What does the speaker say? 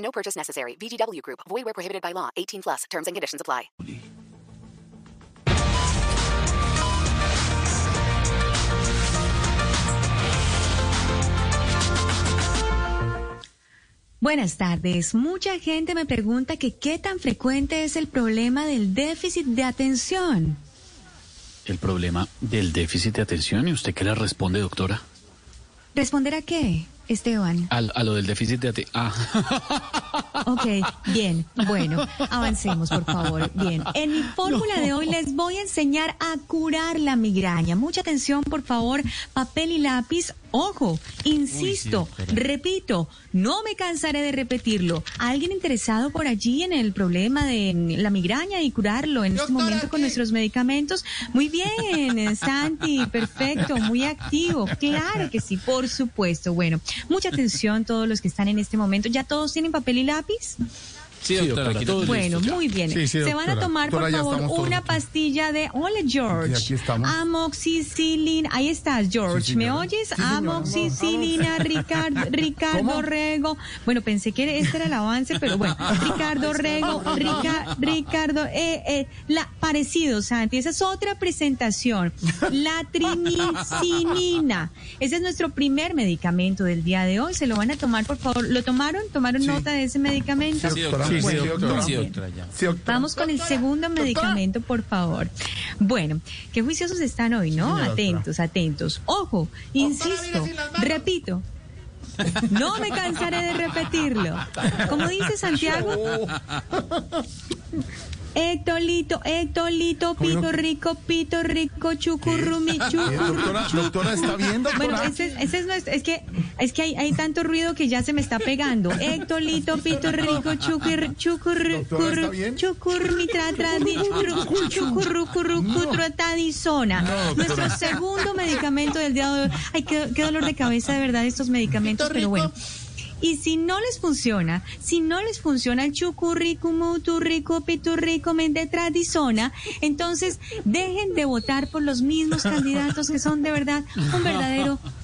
No purchase necessary. VGW Group. Void where prohibited by law. 18 plus. Terms and conditions apply. Buenas tardes. Mucha gente me pregunta que qué tan frecuente es el problema del déficit de atención. El problema del déficit de atención. ¿Y usted qué le responde, doctora? ¿Responder a qué, Esteban? A, a lo del déficit de atención. Ah. Ok, bien. Bueno, avancemos, por favor. Bien. En mi fórmula de hoy les voy a enseñar a curar la migraña. Mucha atención, por favor. Papel y lápiz. Ojo, insisto, repito, no me cansaré de repetirlo. ¿Alguien interesado por allí en el problema de la migraña y curarlo en este momento con nuestros medicamentos? Muy bien, Santi, perfecto, muy activo. Claro que sí, por supuesto. Bueno, mucha atención todos los que están en este momento. ¿Ya todos tienen papel y lápiz? Sí, doctora. Bueno, muy bien. Sí, sí, Se van a tomar, por Doctora, favor, una pastilla de... Hola, George. Sí, aquí estamos. Amoxicilina. Ahí estás, George. Sí, ¿Me oyes? Amoxicilina, Ricardo, Ricardo. Rego. Bueno, pensé que este era el avance, pero bueno. Ricardo Rego, Rica- Ricardo, eh, eh, la, parecido, Santi. Esa es otra presentación. La trinicinina. Ese es nuestro primer medicamento del día de hoy. Se lo van a tomar, por favor. ¿Lo tomaron? ¿Tomaron nota de ese medicamento? Sí, doctora. Sí, Bueno, sí, doctora. Sí, doctora, ya. Sí, doctora. Vamos con el segundo medicamento, por favor. Bueno, qué juiciosos están hoy, ¿no? Atentos, atentos. Ojo, insisto, repito. No me cansaré de repetirlo. Como dice Santiago. Ectolito, ectolito, pito rico, pito rico, chucurrumi, Eh, doctora, doctora, ¿está bien, doctora? Bueno, ese, es- ese es, nuestro- es que es que hay, hay tanto ruido que ya se me está pegando. Ectolito, pito rico, chucur, chucur, chucur, mitra, tradi, churru, chucurru, curru. Nuestro segundo medicamento del día de hoy. Ay, qué, qué dolor de cabeza de verdad estos medicamentos, pero bueno. Y si no les funciona, si no les funciona el chucurrico, muturrico, piturrico, mendetradisona, entonces dejen de votar por los mismos candidatos que son de verdad un verdadero